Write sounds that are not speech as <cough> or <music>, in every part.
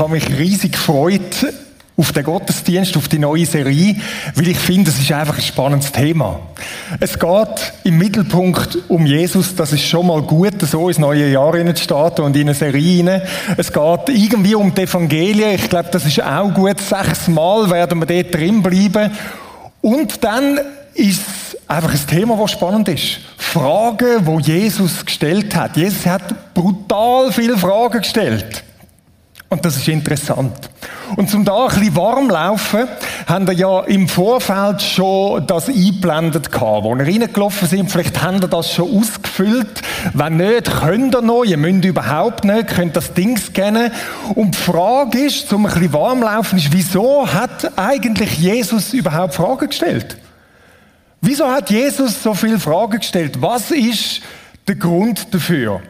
Habe mich riesig gefreut auf den Gottesdienst, auf die neue Serie, weil ich finde, es ist einfach ein spannendes Thema. Es geht im Mittelpunkt um Jesus, das ist schon mal gut, so ins neue Jahr starten und in eine Serie rein. Es geht irgendwie um die Evangelien, ich glaube, das ist auch gut. Sechsmal werden wir dort drin bleiben. Und dann ist einfach ein Thema, das spannend ist. Fragen, wo Jesus gestellt hat. Jesus hat brutal viele Fragen gestellt. Und das ist interessant. Und zum da ein bisschen warm laufen, haben wir ja im Vorfeld schon das eingeblendet gehabt. Wo wir reingelaufen sind, vielleicht haben wir das schon ausgefüllt. Wenn nicht, könnt ihr noch. Ihr müsst überhaupt nicht, könnt das Ding scannen. Und die Frage ist, zum ein bisschen warm laufen, ist, wieso hat eigentlich Jesus überhaupt Fragen gestellt? Wieso hat Jesus so viele Fragen gestellt? Was ist der Grund dafür?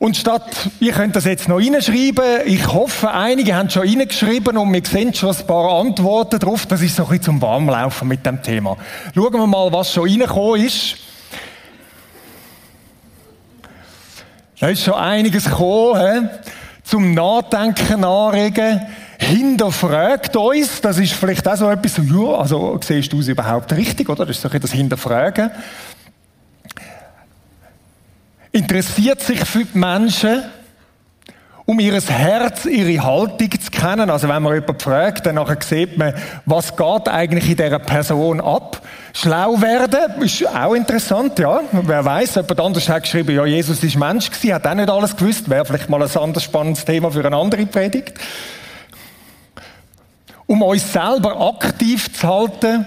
Und statt, ihr könnt das jetzt noch reinschreiben, ich hoffe, einige haben schon reingeschrieben und wir sehen schon ein paar Antworten drauf. Das ist so ein bisschen zum Warmlaufen mit dem Thema. Schauen wir mal, was schon reingekommen ist. Da ist schon einiges gekommen, zum Nachdenken anregen. Hinterfragt uns, das ist vielleicht auch so etwas, ja, also siehst du es überhaupt richtig, oder? Das ist so ein das Hinterfragen interessiert sich für die Menschen, um ihr Herz, ihre Haltung zu kennen. Also wenn man jemanden fragt, dann sieht man, was geht eigentlich in dieser Person ab. Schlau werden ist auch interessant, ja. Wer weiß, jemand anders hat geschrieben, ja, Jesus ist Mensch gewesen, hat auch nicht alles gewusst. Wäre vielleicht mal ein anderes spannendes Thema für eine andere Predigt. Um uns selber aktiv zu halten,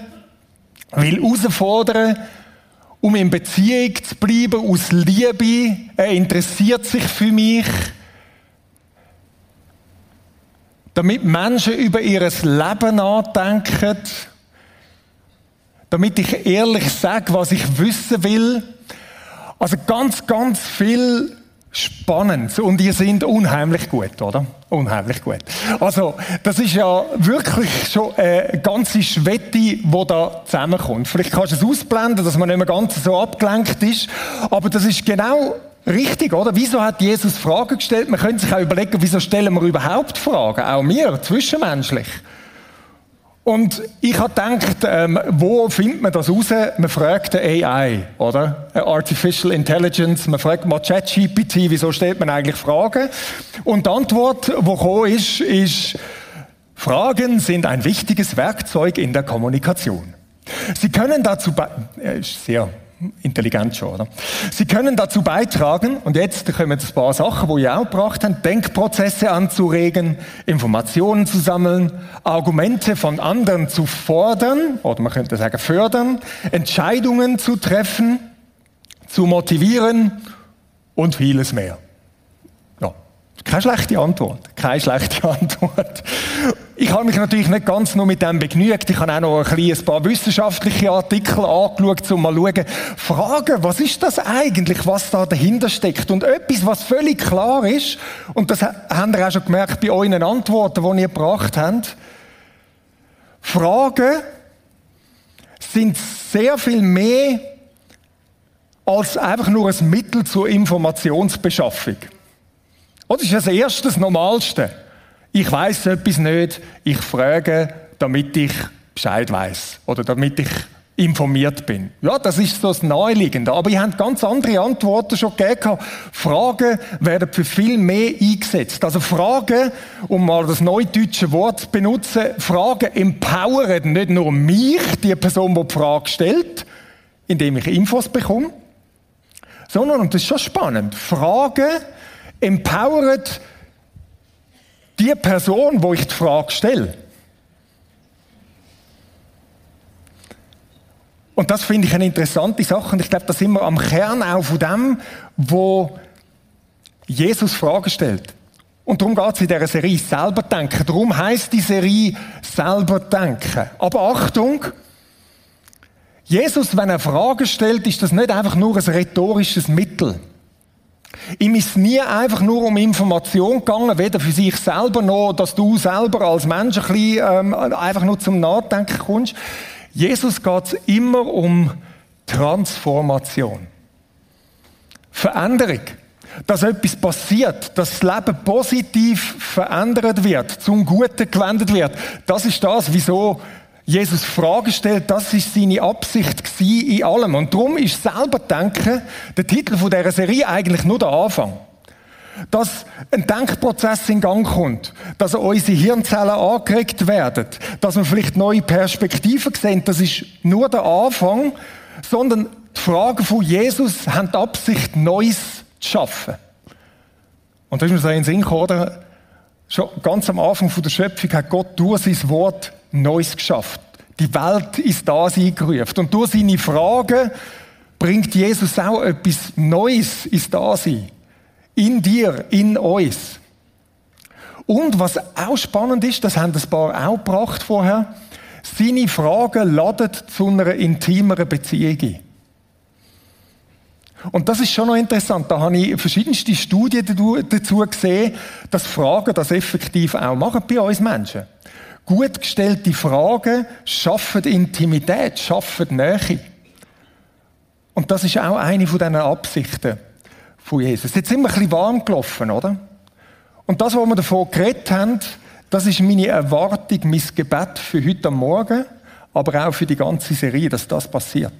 will herausfordern, um in Beziehung zu bleiben, aus Liebe. Er interessiert sich für mich. Damit Menschen über ihr Leben nachdenken. Damit ich ehrlich sage, was ich wissen will. Also ganz, ganz viel spannend und ihr seid unheimlich gut, oder? Unheimlich gut. Also, das ist ja wirklich schon eine ganze Schwette, die da zusammenkommt. Vielleicht kannst du es ausblenden, dass man nicht mehr ganz so abgelenkt ist, aber das ist genau richtig, oder? Wieso hat Jesus Fragen gestellt? Man könnte sich auch überlegen, wieso stellen wir überhaupt Fragen? Auch wir, zwischenmenschlich. Und ich habe gedacht, ähm, wo findet man das raus? Man fragt eine AI, oder? Artificial Intelligence. Man fragt mal ChatGPT, wieso stellt man eigentlich Fragen? Und die Antwort, die gekommen ist, ist, Fragen sind ein wichtiges Werkzeug in der Kommunikation. Sie können dazu, äh, ist sehr Intelligent schon, oder? Sie können dazu beitragen, und jetzt kommen ein paar Sachen, die ihr auch gebracht habt, Denkprozesse anzuregen, Informationen zu sammeln, Argumente von anderen zu fordern, oder man könnte sagen fördern, Entscheidungen zu treffen, zu motivieren und vieles mehr. Keine schlechte Antwort. Keine schlechte <laughs> Antwort. Ich habe mich natürlich nicht ganz nur mit dem begnügt. Ich habe auch noch ein, paar wissenschaftliche Artikel angeschaut, um mal zu schauen, fragen, was ist das eigentlich, was da dahinter steckt? Und etwas, was völlig klar ist, und das habt ihr auch schon gemerkt bei euren Antworten, die ihr gebracht habt, Fragen sind sehr viel mehr als einfach nur ein Mittel zur Informationsbeschaffung. Das ist das Erste, das Normalste. Ich weiß etwas nicht, ich frage, damit ich Bescheid weiß oder damit ich informiert bin. Ja, das ist so das Naheliegende. Aber ihr habt ganz andere Antworten schon gegeben. Fragen werden für viel mehr eingesetzt. Also Fragen, um mal das neudeutsche Wort zu benutzen, Fragen empowern nicht nur mich, die Person, die die Frage stellt, indem ich Infos bekomme, sondern, und das ist schon spannend, Fragen empowert die Person, wo ich die Frage stelle. Und das finde ich eine interessante Sache. Und ich glaube, da sind wir am Kern auch von dem, wo Jesus Fragen stellt. Und darum geht es in dieser Serie selber denken. Darum heißt die Serie selber denken. Aber Achtung! Jesus, wenn er Fragen stellt, ist das nicht einfach nur ein rhetorisches Mittel. Ihm ist nie einfach nur um Information gegangen, weder für sich selber noch, dass du selber als Mensch ein bisschen, ähm, einfach nur zum Nachdenken kommst. Jesus geht immer um Transformation. Veränderung. dass etwas passiert, dass das Leben positiv verändert wird, zum Guten gewendet wird. Das ist das, wieso Jesus Fragen stellt. Das ist seine Absicht in allem. Und darum ist selber Denken der Titel von dieser Serie eigentlich nur der Anfang. Dass ein Denkprozess in Gang kommt, dass unsere Hirnzellen angeregt werden, dass wir vielleicht neue Perspektiven sehen, das ist nur der Anfang, sondern die Fragen von Jesus haben die Absicht, Neues zu schaffen. Und da ist mir so in den Sinn gekommen, oder? Schon ganz am Anfang der Schöpfung hat Gott durch sein Wort Neues geschafft. Die Welt ist da eingerufen. Und durch seine Fragen bringt Jesus auch etwas Neues ins Dasein. In dir, in uns. Und was auch spannend ist, das haben ein paar auch gebracht vorher, seine Fragen laden zu einer intimeren Beziehung. Und das ist schon noch interessant. Da habe ich verschiedenste Studien dazu gesehen, dass Fragen das effektiv auch machen bei uns Menschen. Gut gestellte Fragen schaffen Intimität, schaffen Nähe. Und das ist auch eine von diesen Absichten von Jesus. Jetzt sind wir ein bisschen warm gelaufen, oder? Und das, was wir davon geredet haben, das ist meine Erwartung, mein Gebet für heute Morgen, aber auch für die ganze Serie, dass das passiert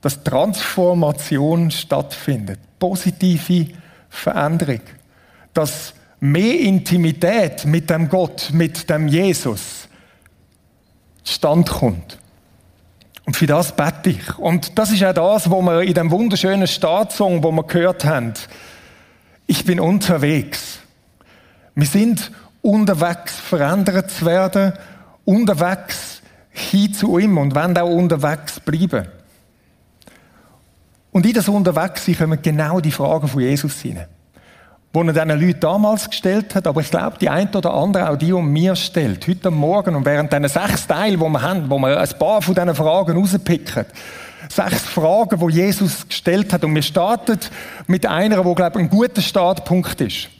dass Transformation stattfindet, positive Veränderung, dass mehr Intimität mit dem Gott, mit dem Jesus stand kommt. Und für das bete ich. Und das ist auch das, was wir in dem wunderschönen Staatssong, wo wir gehört haben. Ich bin unterwegs. Wir sind unterwegs, verändert zu werden, unterwegs hin zu ihm und werden auch unterwegs bleiben. Und in das Unterwegssein kommen genau die Fragen von Jesus hinein. Die er diesen Leuten damals gestellt hat, aber ich glaube, die ein oder andere auch die um mir stellt. Heute Morgen und während diesen sechs Teilen, die wir haben, wo wir ein paar von diesen Fragen rauspicken. Sechs Fragen, die Jesus gestellt hat. Und wir starten mit einer, die, glaube ich, ein guter Startpunkt ist.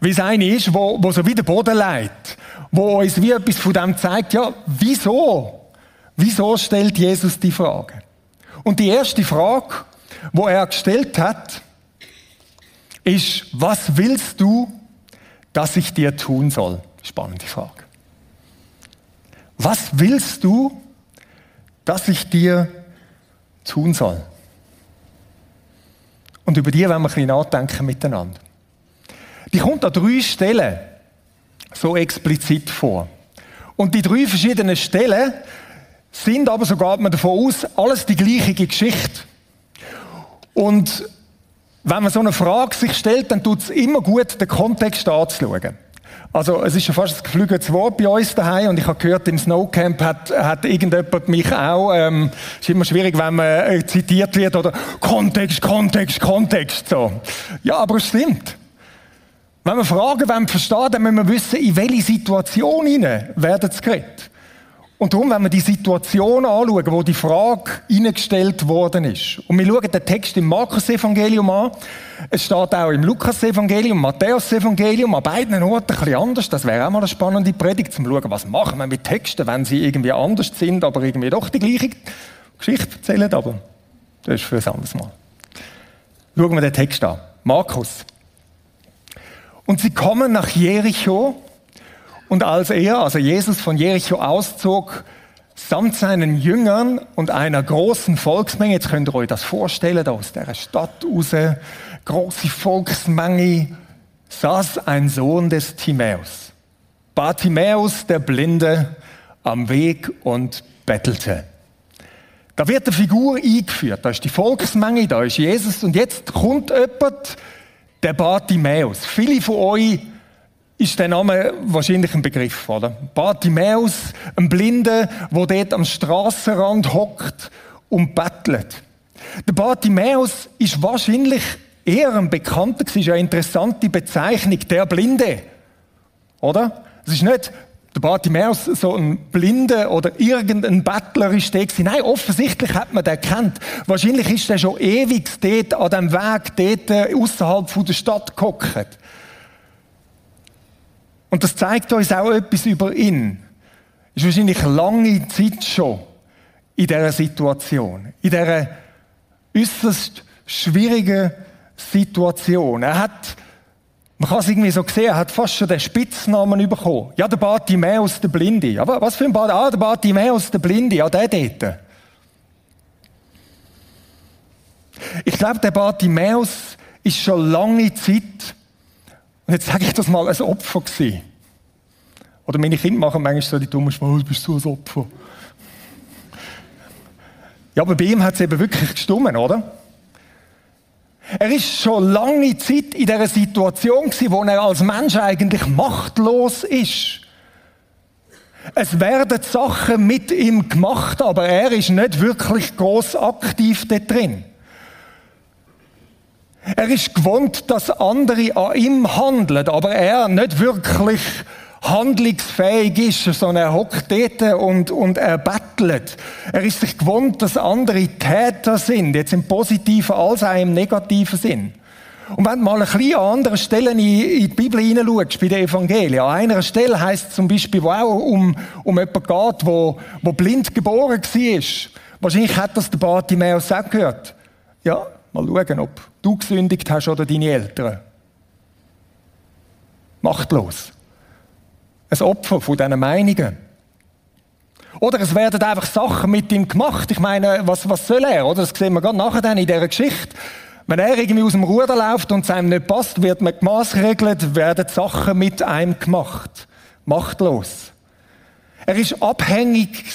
Wie es eine ist, wo, wo so wie der Boden leitet. Wo uns wie etwas von dem zeigt, ja, wieso? Wieso stellt Jesus die Frage? Und die erste Frage, wo er gestellt hat, ist, was willst du, dass ich dir tun soll? Spannende Frage. Was willst du, dass ich dir tun soll? Und über die werden wir ein bisschen nachdenken miteinander. Die kommt an drei Stellen so explizit vor. Und die drei verschiedenen Stellen sind aber, so geht man davon aus, alles die gleiche Geschichte. Und wenn man so eine Frage sich stellt, dann tut es immer gut, den Kontext anzuschauen. Also, es ist schon fast ein geflügeltes Wort bei uns daheim und ich habe gehört, im Snowcamp hat, hat irgendjemand mich auch, ähm, ist immer schwierig, wenn man äh, zitiert wird oder Kontext, Kontext, Kontext, so. Ja, aber es stimmt. Wenn wir Fragen wollen verstehen, dann müssen wir wissen, in welche Situation hinein werden sie geredet. Und darum, wenn wir die Situation anschauen, wo die Frage eingestellt worden ist, und wir schauen den Text im Markus-Evangelium an, es steht auch im Lukas-Evangelium, Matthäus-Evangelium, an beiden Orten ein bisschen anders. Das wäre auch mal eine spannende Predigt, zum schauen, was machen wir mit Texten, wenn sie irgendwie anders sind, aber irgendwie doch die gleiche Geschichte erzählen, aber das ist für ein anderes Mal. Schauen wir den Text an. Markus. Und sie kommen nach Jericho, und als er, also Jesus von Jericho auszog, samt seinen Jüngern und einer großen Volksmenge, jetzt könnt ihr euch das vorstellen, aus der Stadt raus, große Volksmenge, saß ein Sohn des Timäus. Bartimäus, der Blinde, am Weg und bettelte. Da wird eine Figur eingeführt. Da ist die Volksmenge, da ist Jesus. Und jetzt kommt jemand, der Bartimäus. Viele von euch ist der Name wahrscheinlich ein Begriff, oder? Bartimäus, ein Blinder, der dort am Strassenrand hockt und bettelt. Der Bartimäus ist wahrscheinlich eher ein Bekannter, es ist eine interessante Bezeichnung, der Blinde. Oder? Es ist nicht der Bartimäus so ein Blinde oder irgendein Bettler ist der gewesen. Nein, offensichtlich hat man den kennt. Wahrscheinlich ist der schon ewig dort an dem Weg, dort äh, außerhalb der Stadt gehockt. Und das zeigt uns auch etwas über ihn. Ist wahrscheinlich lange Zeit schon in dieser Situation, in dieser äußerst schwierigen Situation. Er hat, man kann es irgendwie so sehen, er hat fast schon den Spitznamen bekommen. Ja, der Bartimäus, der Blinde. Ja, was für ein Bart? Ah, der Bartimäus, der Blinde. Ja, der dort. Ich glaube, der Bartimäus ist schon lange Zeit, und jetzt sage ich das mal, ein Opfer gewesen. Oder meine Kinder machen manchmal so die dummen Schmal, du bist so ein Opfer. Ja, aber bei ihm hat es eben wirklich gestummen, oder? Er ist schon lange Zeit in dieser Situation gewesen, wo er als Mensch eigentlich machtlos ist. Es werden Sachen mit ihm gemacht, aber er ist nicht wirklich groß aktiv da drin. Er ist gewohnt, dass andere an ihm handeln, aber er nicht wirklich handlungsfähig ist, sondern er hockt dort und, und er bettelt. Er ist sich gewohnt, dass andere Täter sind, jetzt im positiven als auch im negativen Sinn. Und wenn du mal ein bisschen an anderen Stellen in, die Bibel hineinschaust, bei den Evangelien, an einer Stelle heißt es zum Beispiel, wo auch um, um jemanden geht, wo, wo blind geboren war. Wahrscheinlich hat das der Bartimäus auch gehört. Ja, mal schauen, ob du gesündigt hast oder deine Eltern. Machtlos ein Opfer von diesen Meinungen. Oder es werden einfach Sachen mit ihm gemacht. Ich meine, was, was soll er? Oder? Das sehen wir gerade nachher dann in dieser Geschichte. Wenn er irgendwie aus dem Ruder läuft und es einem nicht passt, wird man gemaßregelt, werden Sachen mit einem gemacht. Machtlos. Er ist abhängig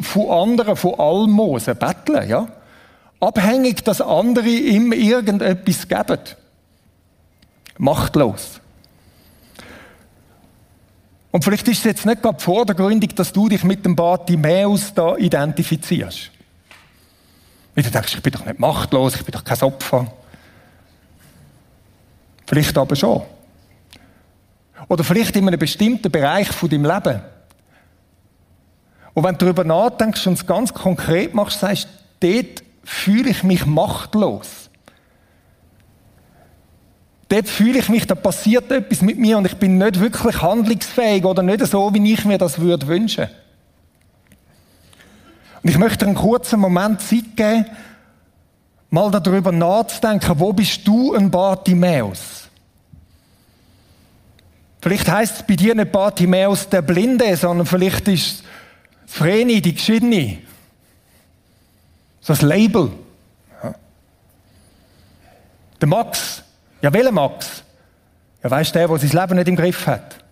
von anderen, von Almosen, Betteln, ja? Abhängig, dass andere ihm irgendetwas geben. Machtlos. Und vielleicht ist es jetzt nicht gerade vordergründig, dass du dich mit dem Bartimäus da identifizierst. Weil du denkst, ich bin doch nicht machtlos, ich bin doch kein Opfer. Vielleicht aber schon. Oder vielleicht in einem bestimmten Bereich von deinem Leben. Und wenn du darüber nachdenkst und es ganz konkret machst, sagst du, dort fühle ich mich machtlos. Dort fühle ich mich, da passiert etwas mit mir und ich bin nicht wirklich handlungsfähig oder nicht so, wie ich mir das würde wünschen. Und ich möchte einen kurzen Moment Zeit geben, mal darüber nachzudenken, wo bist du ein Bartimäus? Vielleicht heißt es bei dir nicht Bartimäus der Blinde, sondern vielleicht ist es Vreni, die Geschiedene. So ein Label. Der Max, ja, welcher Max? Ja, weißt du, der, der sein Leben nicht im Griff hat.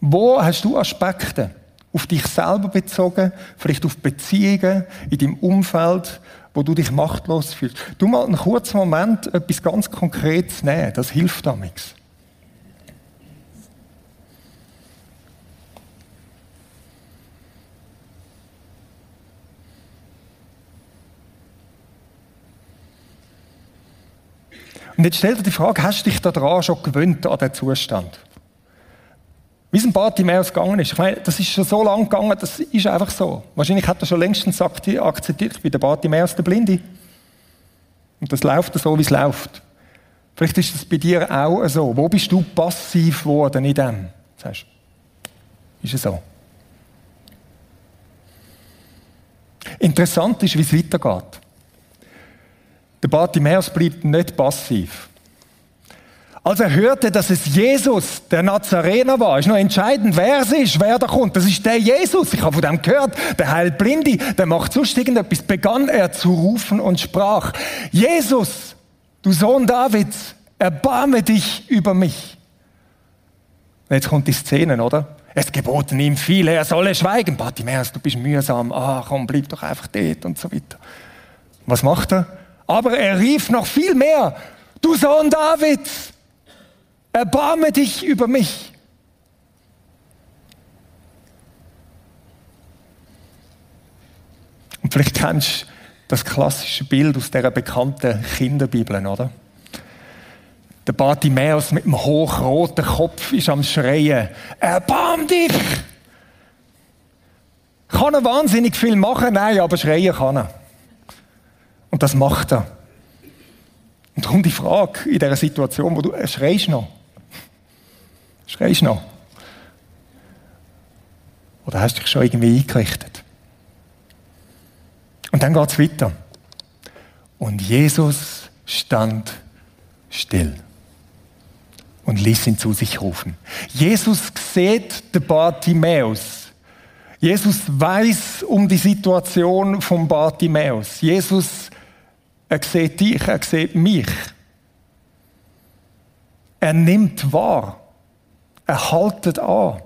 Wo hast du Aspekte auf dich selber bezogen, vielleicht auf Beziehungen in deinem Umfeld, wo du dich machtlos fühlst? Du mal einen kurzen Moment etwas ganz Konkretes nehmen, das hilft damals. Und jetzt stellt dir die Frage, hast du dich daran schon gewöhnt, an diesen Zustand? Wie es ein Bartimäus gegangen ist. Ich meine, das ist schon so lange gegangen, das ist einfach so. Wahrscheinlich hat er schon längstens akzeptiert, ich bin der Bartimäus, der Blinde. Und das läuft so, wie es läuft. Vielleicht ist das bei dir auch so. Wo bist du passiv geworden in dem? Sagst ist es so? Interessant ist, wie es weitergeht. Der Bartimäus blieb nicht passiv. Als er hörte, dass es Jesus, der Nazarener war, ist noch entscheidend, wer es ist, wer da kommt. Das ist der Jesus. Ich habe von dem gehört. Der heilt Blinde, der macht sonst irgendetwas. Begann er zu rufen und sprach, Jesus, du Sohn Davids, erbarme dich über mich. Und jetzt kommt die Szene, oder? Es geboten ihm viele, er solle schweigen. Bartimäus, du bist mühsam. Ah, komm, bleib doch einfach dort und so weiter. Was macht er? Aber er rief noch viel mehr, du Sohn Davids, erbarme dich über mich. Und vielleicht kennst du das klassische Bild aus der bekannten Kinderbibel, oder? Der Bartimäus mit dem hochroten Kopf ist am Schreien. Erbarm dich! Kann er wahnsinnig viel machen? Nein, aber schreien kann er. Und das macht er. Und darum die Frage in dieser Situation, wo du äh, schreist noch. Schreist noch. Oder hast du dich schon irgendwie eingerichtet? Und dann geht's weiter. Und Jesus stand still und ließ ihn zu sich rufen. Jesus sieht den Bartimäus. Jesus weiß um die Situation von Bartimäus. Jesus, er sieht dich, er sieht mich. Er nimmt wahr. Er haltet an.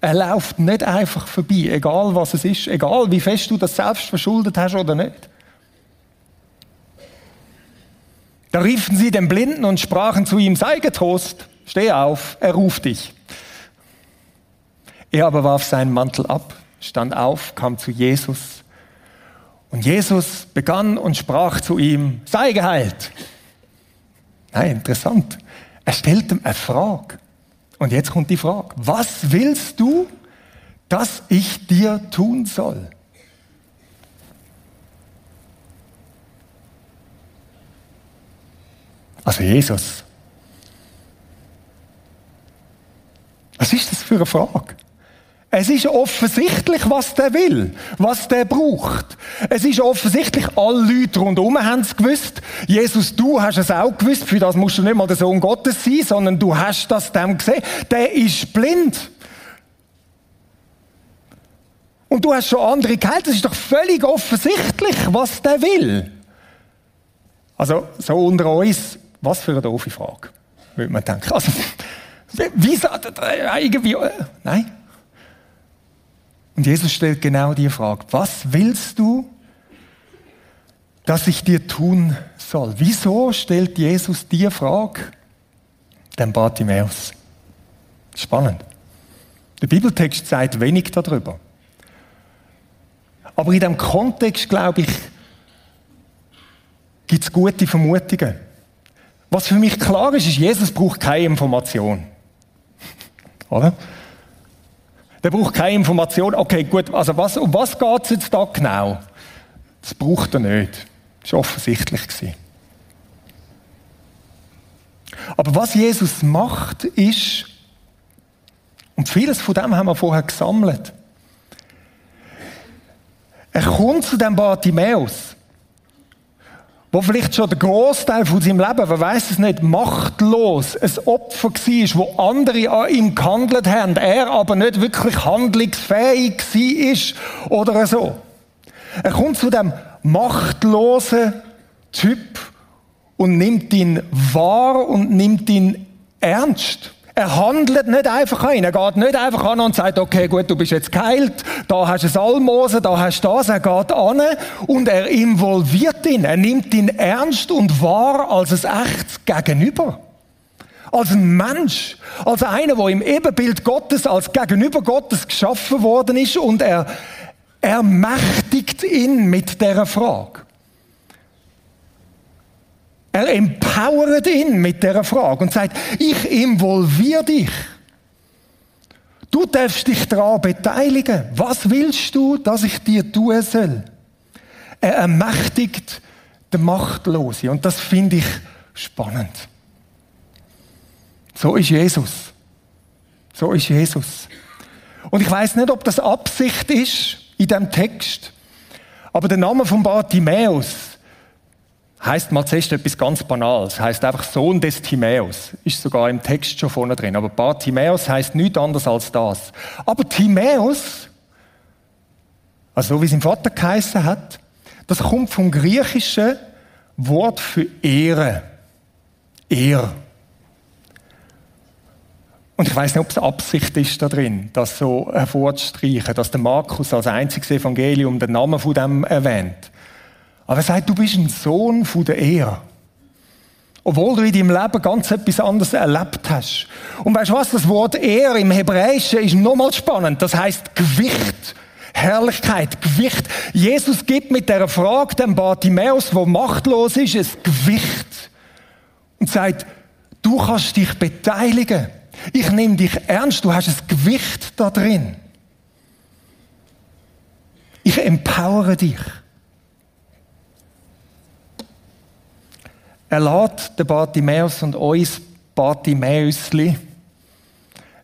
Er läuft nicht einfach vorbei, egal was es ist, egal wie fest du das selbst verschuldet hast oder nicht. Da riefen sie den Blinden und sprachen zu ihm, sei getrost, steh auf, er ruft dich. Er aber warf seinen Mantel ab, stand auf, kam zu Jesus. Und Jesus begann und sprach zu ihm, sei geheilt. Nein, interessant. Er stellt ihm eine Frage. Und jetzt kommt die Frage, was willst du, dass ich dir tun soll? Also Jesus. Was ist das für eine Frage? Es ist offensichtlich, was der will, was der braucht. Es ist offensichtlich, alle Leute rundherum haben es gewusst. Jesus, du hast es auch gewusst. Für das musst du nicht mal der Sohn Gottes sein, sondern du hast das dem gesehen. Der ist blind. Und du hast schon andere geheilt. Es ist doch völlig offensichtlich, was der will. Also, so unter uns, was für eine doofe Frage, würde man denken. Also, wie er irgendwie, äh, nein. Und Jesus stellt genau die Frage, was willst du, dass ich dir tun soll? Wieso stellt Jesus die Frage dem Bartimäus? Spannend. Der Bibeltext sagt wenig darüber. Aber in dem Kontext, glaube ich, gibt es gute Vermutungen. Was für mich klar ist, ist, Jesus braucht keine Information. <laughs> Oder? Der braucht keine Information. Okay, gut, also was, um was geht es jetzt da genau? Das braucht er nicht. Das war offensichtlich. Aber was Jesus macht, ist, und vieles von dem haben wir vorher gesammelt, er kommt zu dem Bartimäus wo vielleicht schon der Großteil von seinem Leben, wer weiß es nicht, machtlos ein Opfer war, wo andere an ihm gehandelt haben, er aber nicht wirklich handlungsfähig war oder so. Er kommt zu dem machtlosen Typ und nimmt ihn wahr und nimmt ihn ernst. Er handelt nicht einfach ein. Er geht nicht einfach an und sagt, okay, gut, du bist jetzt geheilt, da hast du ein Almosen, da hast du das. Er geht an und er involviert ihn. Er nimmt ihn ernst und wahr als ein echtes Gegenüber. Als ein Mensch. Als einer, der im Ebenbild Gottes, als Gegenüber Gottes geschaffen worden ist und er ermächtigt ihn mit der Frage. Er empowert ihn mit der Frage und sagt, ich involviere dich. Du darfst dich daran beteiligen. Was willst du, dass ich dir tun soll? Er ermächtigt den Machtlosen. Und das finde ich spannend. So ist Jesus. So ist Jesus. Und ich weiß nicht, ob das Absicht ist in dem Text, aber der Name von Bartimäus, heißt mal zuerst etwas ganz Banales. Heißt einfach Sohn des Timäus. Ist sogar im Text schon vorne drin. Aber Bartimäus heißt nichts anderes als das. Aber Timäus, also so wie sein Vater geheißen hat, das kommt vom griechischen Wort für Ehre. Ehr. Und ich weiß nicht, ob es Absicht ist da drin, das so hervorzustreichen, dass der Markus als einziges Evangelium den Namen von dem erwähnt. Aber er sagt, du bist ein Sohn von der Ehe. Obwohl du in deinem Leben ganz etwas anderes erlebt hast. Und weißt du was? Das Wort Ehre im Hebräischen ist nochmal spannend. Das heißt Gewicht. Herrlichkeit, Gewicht. Jesus gibt mit der Frage dem Bartimäus, wo machtlos ist, ein Gewicht. Und sagt, du kannst dich beteiligen. Ich nehme dich ernst. Du hast ein Gewicht da drin. Ich empowere dich. Er lädt den Bartimäus und uns Bartimäusli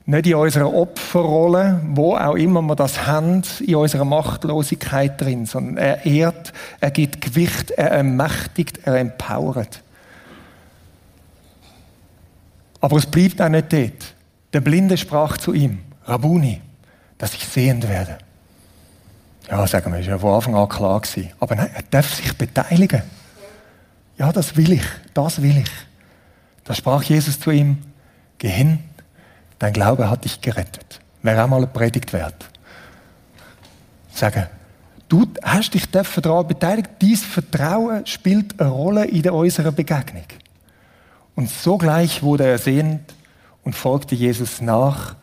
nicht in unserer Opferrolle, wo auch immer wir das haben, in unserer Machtlosigkeit drin, sondern er ehrt, er gibt Gewicht, er ermächtigt, er empowert. Aber es bleibt auch nicht dort. Der Blinde sprach zu ihm, Rabuni, dass ich sehend werde. Ja, sagen wir, ist ja von Anfang an klar gewesen. Aber nein, er darf sich beteiligen. Ja, das will ich, das will ich. Da sprach Jesus zu ihm, geh hin, dein Glaube hat dich gerettet. Wäre auch mal eine Predigt wert. Sagen, du hast dich daran beteiligt, dein Vertrauen spielt eine Rolle in unserer Begegnung. Und sogleich wurde er sehend und folgte Jesus nach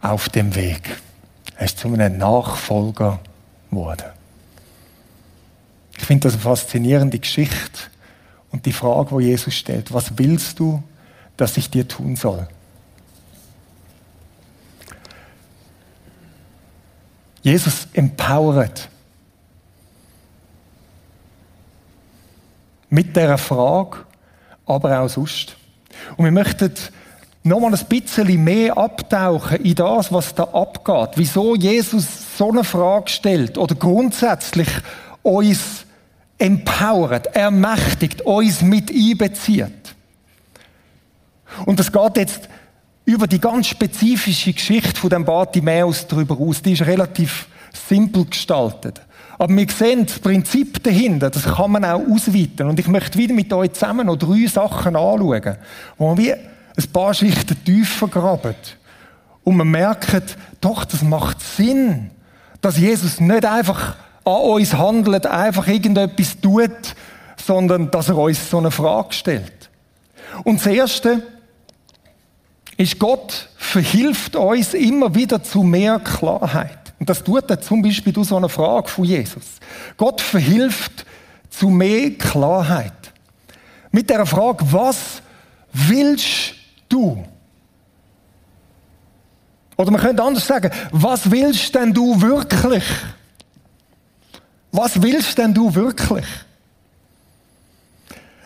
auf dem Weg. Er ist zu einem Nachfolger geworden. Ich finde das eine faszinierende Geschichte und die Frage, wo Jesus stellt, was willst du, dass ich dir tun soll? Jesus empowert. Mit dieser Frage, aber auch sonst. Und wir möchten nochmal ein bisschen mehr abtauchen in das, was da abgeht. Wieso Jesus so eine Frage stellt oder grundsätzlich uns empowert, ermächtigt, uns mit einbezieht. Und das geht jetzt über die ganz spezifische Geschichte von dem Bartimäus darüber aus. Die ist relativ simpel gestaltet. Aber wir sehen das Prinzip dahinter, das kann man auch ausweiten. Und ich möchte wieder mit euch zusammen noch drei Sachen anschauen, wo wir ein paar Schichten tiefer graben. Und man merkt, doch, das macht Sinn, dass Jesus nicht einfach an uns handelt, einfach irgendetwas tut, sondern dass er uns so eine Frage stellt. Und das Erste ist, Gott verhilft uns immer wieder zu mehr Klarheit. Und das tut er zum Beispiel durch so eine Frage von Jesus. Gott verhilft zu mehr Klarheit. Mit der Frage, was willst du? Oder man könnte anders sagen, was willst denn du wirklich? Was willst denn du wirklich?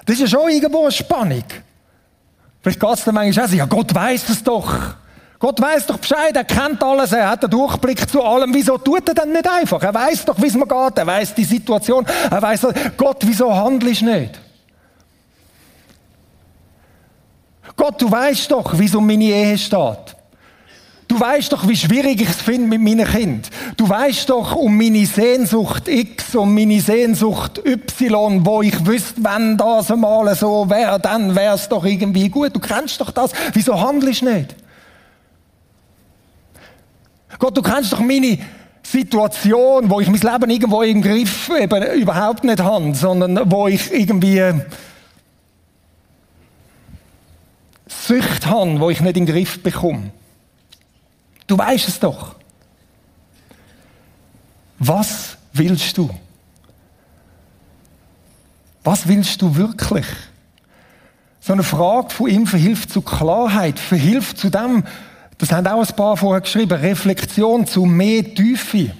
Das ist ja schon irgendwo eine Spannung. Vielleicht geht es dann manchmal auch ja, Gott weiß es doch. Gott weiß doch Bescheid, er kennt alles, er hat einen Durchblick zu allem. Wieso tut er denn nicht einfach? Er weiß doch, wie es mir geht, er weiß die Situation, er weiß, Gott, wieso handelst du nicht? Gott, du weißt doch, wie es um meine Ehe steht. Du weißt doch, wie schwierig ich es finde mit meinen Kind. Du weißt doch um meine Sehnsucht X, um meine Sehnsucht Y, wo ich wüsste, wenn das einmal so wäre, dann wäre es doch irgendwie gut. Du kennst doch das. Wieso handelst du nicht? Gott, du kennst doch meine Situation, wo ich mein Leben irgendwo im Griff eben überhaupt nicht habe, sondern wo ich irgendwie Sucht habe, wo ich nicht in den Griff bekomme. Du weißt es doch. Was willst du? Was willst du wirklich? So eine Frage von ihm verhilft zu Klarheit, verhilft zu dem, das haben auch ein paar vorher geschrieben. Reflexion zu mehr Tiefe.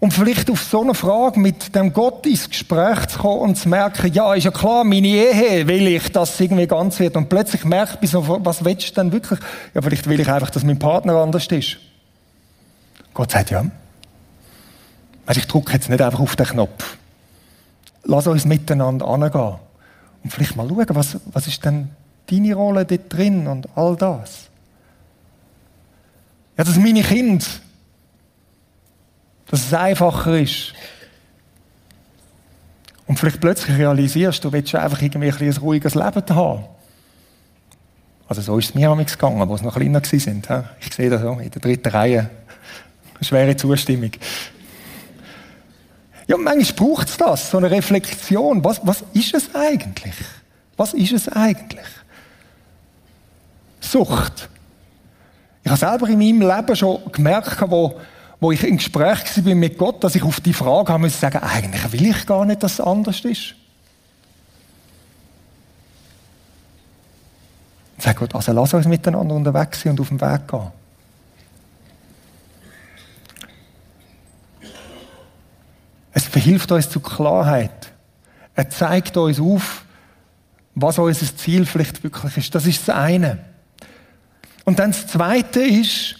Und vielleicht auf so eine Frage mit dem Gott ins Gespräch zu kommen und zu merken, ja, ist ja klar, meine Ehe will ich, dass es irgendwie ganz wird. Und plötzlich merke ich so, was willst du denn wirklich? Ja, vielleicht will ich einfach, dass mein Partner anders ist. Gott sagt, ja. Also ich drücke jetzt nicht einfach auf den Knopf. Lass uns miteinander angehen. Und vielleicht mal schauen, was, was ist denn deine Rolle dort drin und all das. Ja, dass meine Kinder, dass es einfacher ist. Und vielleicht plötzlich realisierst du, du willst einfach irgendwie ein, ein ruhiges Leben haben. Also so ist es mir damals gegangen, wo es noch kleiner sind. Ich sehe das so in der dritten Reihe. Schwere Zustimmung. Ja, manchmal braucht es das, so eine Reflexion. Was, was ist es eigentlich? Was ist es eigentlich? Sucht. Ich habe selber in meinem Leben schon gemerkt, wo, wo ich im Gespräch war mit Gott, dass ich auf die Frage haben musste sagen, eigentlich will ich gar nicht, dass es anders ist. Sage Gott, also lass uns miteinander unterwegs sein und auf dem Weg gehen. Es verhilft uns zu Klarheit. Er zeigt uns auf, was unser Ziel vielleicht wirklich ist. Das ist das eine. Und dann das Zweite ist,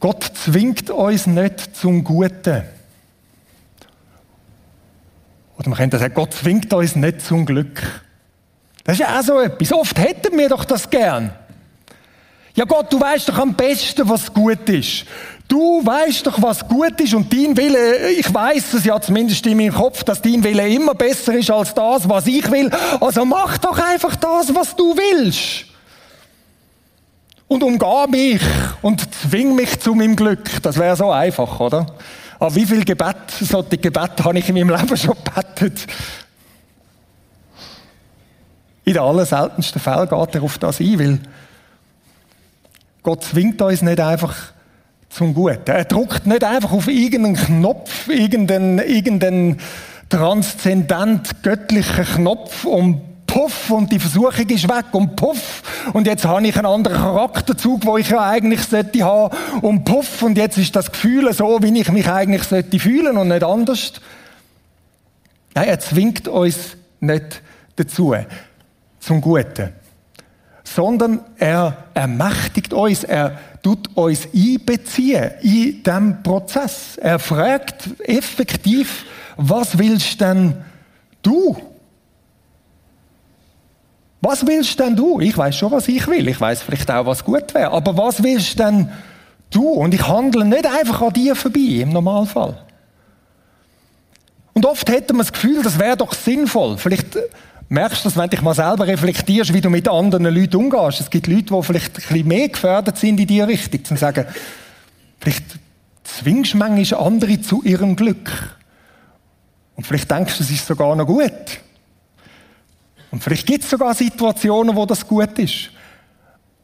Gott zwingt uns nicht zum Guten. Oder man könnte sagen, Gott zwingt uns nicht zum Glück. Das ist ja auch so etwas. Oft hätten wir doch das gern. Ja Gott, du weißt doch am besten, was gut ist. Du weißt doch, was gut ist und dein Wille, ich weiß es ja zumindest in meinem Kopf, dass dein Wille immer besser ist als das, was ich will. Also mach doch einfach das, was du willst. Und umgeh mich und zwing mich zu meinem Glück. Das wäre so einfach, oder? Aber wie viel Gebet, solche Gebet habe ich in meinem Leben schon gebetet? In den allerseltensten Fällen geht er auf das ein, weil Gott zwingt uns nicht einfach zum Guten. Er drückt nicht einfach auf irgendeinen Knopf, irgendeinen, irgendeinen transzendent göttlichen Knopf und puff und die Versuchung ist weg und puff und jetzt habe ich einen anderen Charakterzug, wo ich ja eigentlich sollte haben und puff und jetzt ist das Gefühl so, wie ich mich eigentlich sollte fühlen und nicht anders. Nein, er zwingt uns nicht dazu, zum Guten sondern er ermächtigt uns, er tut uns einbeziehen in diesem Prozess. Er fragt effektiv, was willst denn du? Was willst denn du? Ich weiß schon, was ich will. Ich weiß vielleicht auch, was gut wäre. Aber was willst denn du? Und ich handle nicht einfach an dir vorbei, im Normalfall. Und oft hätte man das Gefühl, das wäre doch sinnvoll. Vielleicht merkst du das, wenn du dich mal selber reflektierst, wie du mit anderen Leuten umgehst. Es gibt Leute, die vielleicht ein bisschen mehr gefährdet sind in diese Richtung, zu sagen, vielleicht zwingst du manchmal andere zu ihrem Glück. Und vielleicht denkst du, es ist sogar noch gut. Und vielleicht gibt es sogar Situationen, wo das gut ist.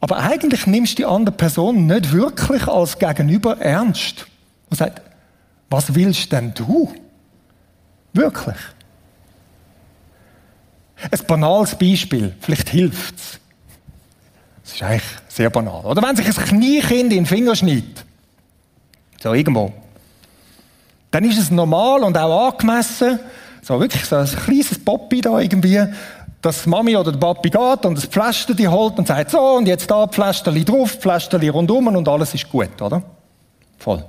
Aber eigentlich nimmst du die andere Person nicht wirklich als Gegenüber ernst. Und sagst, was willst denn du? Wirklich? Ein banales Beispiel, vielleicht hilft es. Das ist eigentlich sehr banal. Oder wenn sich ein Kniekind in den Finger schneidet, so irgendwo, dann ist es normal und auch angemessen, so wirklich so ein kleines Poppy da irgendwie, dass Mami oder der Papi geht und das Pflasterli holt und sagt, so, und jetzt da Pflasterli drauf, Pflasterli rundum und alles ist gut, oder? Voll.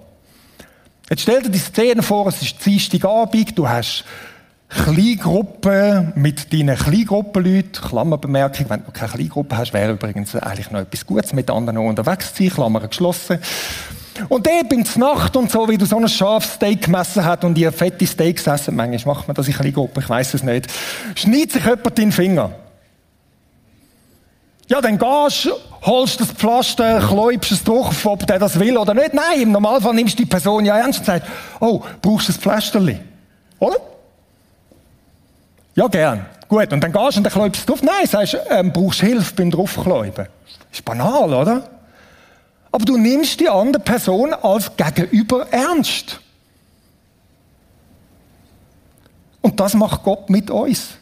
Jetzt stell dir die Szene vor, es ist Dienstagabend, du hast Kleingruppen mit deinen Kleingruppenleuten, Klammerbemerkung, wenn du keine Kleingruppe hast, wäre übrigens eigentlich noch etwas Gutes, mit anderen unterwegs zu sein, Klammer geschlossen. Und der beim Nacht und so, wie du so ein scharfes Steak gemessen hast und ihr fette Steaks essen, manchmal macht man das in Kleingruppen, ich weiß es nicht, schneidet sich jemand den Finger. Ja, dann gehst, holst das Pflaster, kläubst es durch, ob der das will oder nicht. Nein, im Normalfall nimmst du die Person ja ernst und sagst, oh, brauchst du das Pflasterli? Oder? Ja, gern. Gut, und dann gehst du und dann kläubst du drauf. Nein, sagst, ähm, brauchst Hilfe beim draufkläuben. Ist banal, oder? Aber du nimmst die andere Person als Gegenüber ernst. Und das macht Gott mit uns.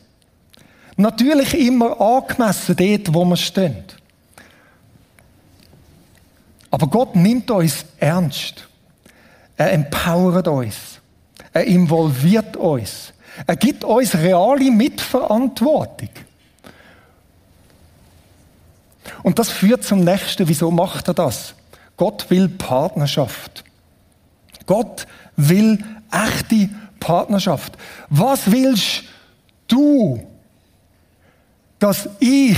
Natürlich immer angemessen dort, wo wir stehen. Aber Gott nimmt uns ernst. Er empowert uns. Er involviert uns. Er gibt uns reale Mitverantwortung. Und das führt zum nächsten. Wieso macht er das? Gott will Partnerschaft. Gott will echte Partnerschaft. Was willst du, dass ich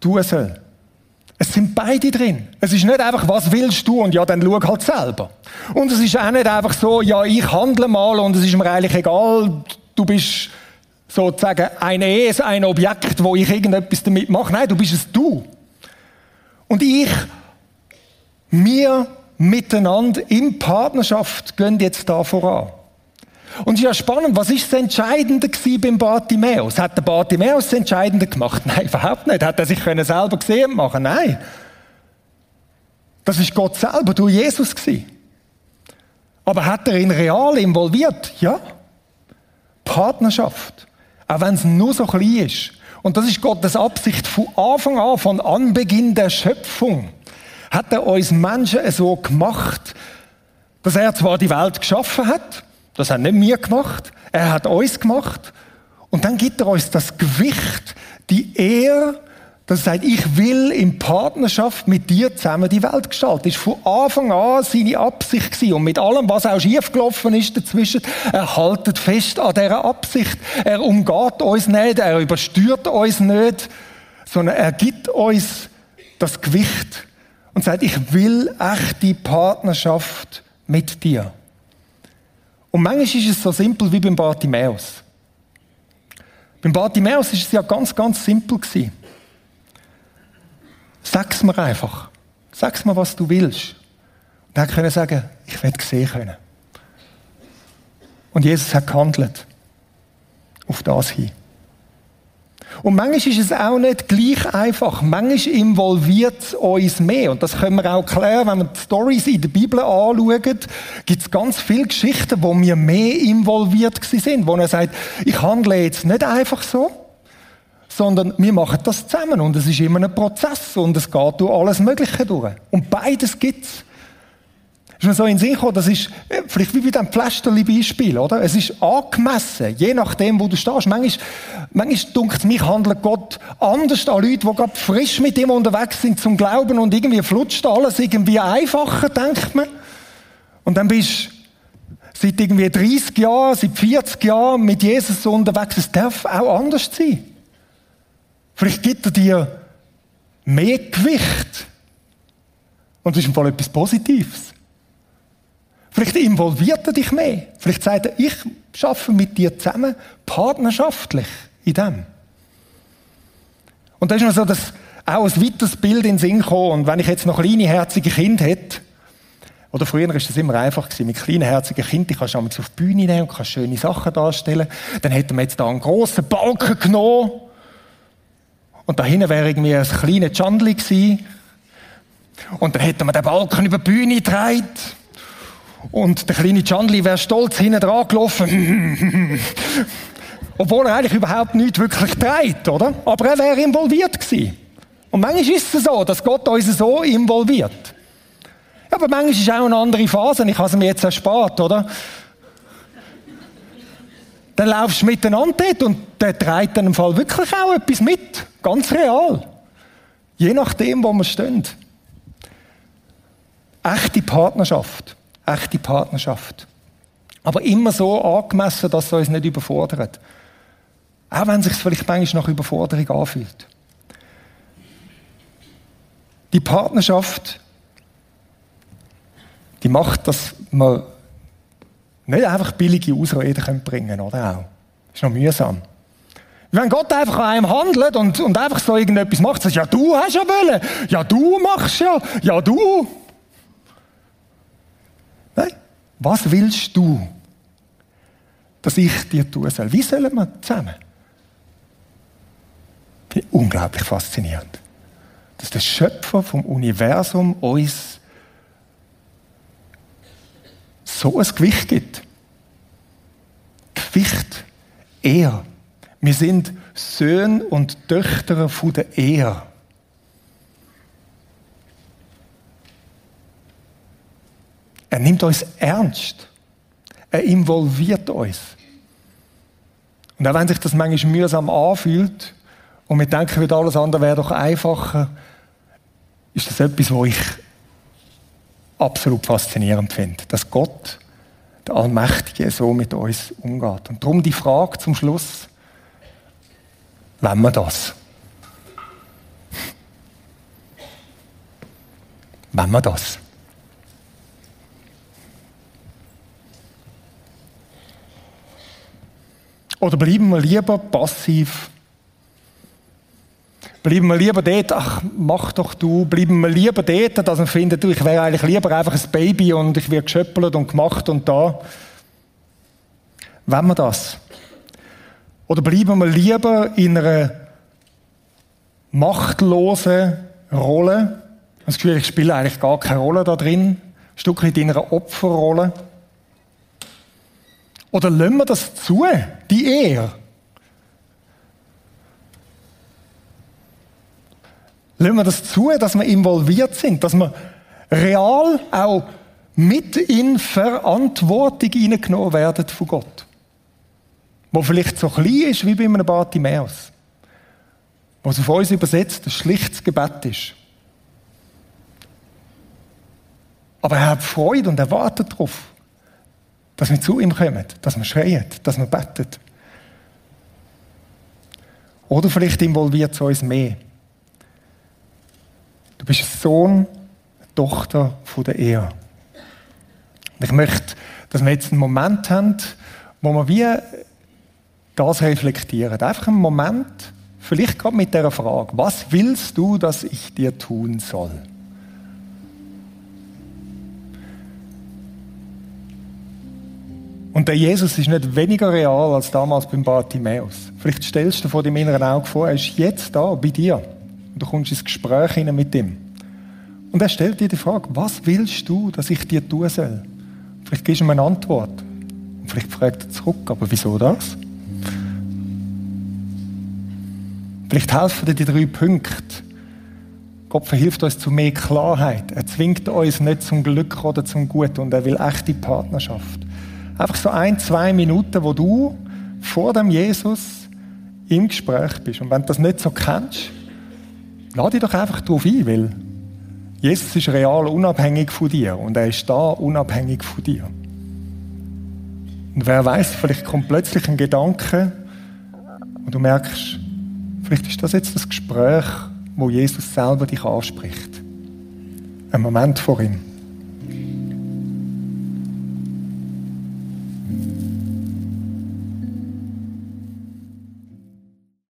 tun soll? Es sind beide drin. Es ist nicht einfach, was willst du und ja, dann schau halt selber. Und es ist auch nicht einfach so, ja, ich handle mal und es ist mir eigentlich egal, du bist sozusagen ein Es, ein Objekt, wo ich irgendetwas damit mache. Nein, du bist es du. Und ich, wir miteinander in Partnerschaft gehen jetzt da voran. Und es ist ja spannend, was ist das Entscheidende beim Bartimäus? Hat der Bartimäus das Entscheidende gemacht? <laughs> Nein, überhaupt nicht. Hat er sich selber gesehen machen? Nein. Das ist Gott selber durch Jesus gewesen. Aber hat er ihn real involviert? Ja. Partnerschaft. Auch wenn es nur so klein ist. Und das ist Gottes Absicht von Anfang an, von Anbeginn der Schöpfung. Hat er uns Menschen so gemacht, dass er zwar die Welt geschaffen hat, das hat nicht wir gemacht. Er hat uns gemacht. Und dann gibt er uns das Gewicht, die Ehre, dass er sagt, ich will in Partnerschaft mit dir zusammen die Welt gestalten. Das war von Anfang an seine Absicht gewesen. Und mit allem, was auch schiefgelaufen ist dazwischen, er haltet fest an dieser Absicht. Er umgeht uns nicht, er übersteuert uns nicht, sondern er gibt uns das Gewicht und sagt, ich will echte Partnerschaft mit dir. Und manchmal ist es so simpel wie beim Bartimäus. Beim Bartimäus ist es ja ganz, ganz simpel gewesen. Sag's mir einfach. Sag's mir, was du willst. Und er konnte sagen, ich werde sehen können. Und Jesus hat gehandelt. Auf das hin. Und manchmal ist es auch nicht gleich einfach. Manchmal involviert es uns mehr. Und das können wir auch klären, wenn wir die Stories in der Bibel anschauen, gibt es ganz viele Geschichten, wo wir mehr involviert sind, wo er sagt, ich handle jetzt nicht einfach so, sondern wir machen das zusammen. Und es ist immer ein Prozess und es geht durch alles Mögliche durch. Und beides gibt's. Ist mir so in den Sinn gekommen, das ist äh, vielleicht wie bei diesem Pflasterli-Beispiel, oder? Es ist angemessen, je nachdem, wo du stehst. Manchmal, manchmal dunkt mich, handelt Gott anders an Leute, die gerade frisch mit ihm unterwegs sind zum Glauben und irgendwie flutscht alles irgendwie einfacher, denkt man. Und dann bist du seit irgendwie 30 Jahren, seit 40 Jahren mit Jesus so unterwegs. Es darf auch anders sein. Vielleicht gibt er dir mehr Gewicht. Und das ist im Fall etwas Positives. Vielleicht involviert er dich mehr. Vielleicht sagt er, ich schaffe mit dir zusammen partnerschaftlich in dem. Und da ist noch so das, auch ein weiteres Bild in den Sinn gekommen. Und wenn ich jetzt noch kleine, herzige Kinder hätte, oder früher war das immer einfach gewesen, mit kleinen, herzigen Kindern, die kannst du auf die Bühne nehmen und kannst schöne Sachen darstellen. Dann hätten wir jetzt da einen grossen Balken genommen. Und da hinten wäre irgendwie ein kleines Chandli gewesen. Und dann hätten wir den Balken über die Bühne getragen. Und der kleine Chandli wäre stolz hinten dran gelaufen. <laughs> Obwohl er eigentlich überhaupt nichts wirklich trägt, oder? Aber er wäre involviert gewesen. Und manchmal ist es so, dass Gott uns so involviert. Ja, aber manchmal ist auch eine andere Phase. Ich habe es mir jetzt erspart, oder? Dann laufst du miteinander dort und der trägt dann im Fall wirklich auch etwas mit. Ganz real. Je nachdem, wo wir stehen. Echte Partnerschaft echte Partnerschaft. Aber immer so angemessen, dass es uns nicht überfordert. Auch wenn es sich vielleicht manchmal nach Überforderung anfühlt. Die Partnerschaft, die macht, dass man nicht einfach billige Ausreden bringen können, oder auch? Ist noch mühsam. Wenn Gott einfach an einem handelt und, und einfach so irgendetwas macht, sagt, ja, du hast ja wollen, ja, du machst ja, ja, du. Was willst du, dass ich dir tun soll? Wie sollen wir zusammen? Unglaublich faszinierend. Dass der Schöpfer vom Universum uns so ein Gewicht gibt. Gewicht, er. Wir sind Söhne und Töchter von der Ehe. Er nimmt uns ernst. Er involviert uns. Und auch wenn sich das manchmal mühsam anfühlt und wir denken, wird alles andere wäre doch einfacher, ist das etwas, wo ich absolut faszinierend finde, dass Gott, der Allmächtige, so mit uns umgeht. Und darum die Frage zum Schluss, wenn wir das? Wenn wir das? Oder bleiben wir lieber passiv? Bleiben wir lieber dort, ach, mach doch du. Bleiben wir lieber dort, dass wir finden, ich wäre eigentlich lieber einfach ein Baby und ich werde geschöppelt und gemacht und da. Wenn wir das? Oder bleiben wir lieber in einer machtlosen Rolle? Das Gefühl, ich spiele eigentlich gar keine Rolle da drin. Ein Stück in einer Opferrolle. Oder lassen wir das zu, die Ehre? Lassen wir das zu, dass wir involviert sind, dass wir real auch mit in Verantwortung hineingenommen werden von Gott. Wo vielleicht so klein ist wie bei einem Bartimäus. was auf uns übersetzt ein schlichtes Gebet ist. Aber er hat Freude und er wartet darauf, dass wir zu ihm kommen, dass wir schreien, dass wir beten. Oder vielleicht involviert es uns mehr. Du bist ein Sohn, eine Tochter von der Ehe. Und ich möchte, dass wir jetzt einen Moment haben, wo wir wie das reflektieren. Einfach einen Moment, vielleicht gerade mit der Frage, was willst du, dass ich dir tun soll? Und der Jesus ist nicht weniger real als damals beim Bartimäus. Vielleicht stellst du vor deinem inneren Auge vor, er ist jetzt da, bei dir. Und du kommst ins Gespräch mit ihm. Und er stellt dir die Frage, was willst du, dass ich dir tun soll? Vielleicht gibst du ihm eine Antwort. Und vielleicht fragt er zurück, aber wieso das? Vielleicht helfen dir die drei Punkte. Gott verhilft uns zu mehr Klarheit. Er zwingt uns nicht zum Glück oder zum Gut und er will echte Partnerschaft. Einfach so ein, zwei Minuten, wo du vor dem Jesus im Gespräch bist. Und wenn du das nicht so kennst, lade dich doch einfach darauf ein, weil Jesus ist real unabhängig von dir und er ist da unabhängig von dir. Und wer weiß, vielleicht kommt plötzlich ein Gedanke und du merkst, vielleicht ist das jetzt das Gespräch, wo Jesus selber dich anspricht. Ein Moment vor ihm.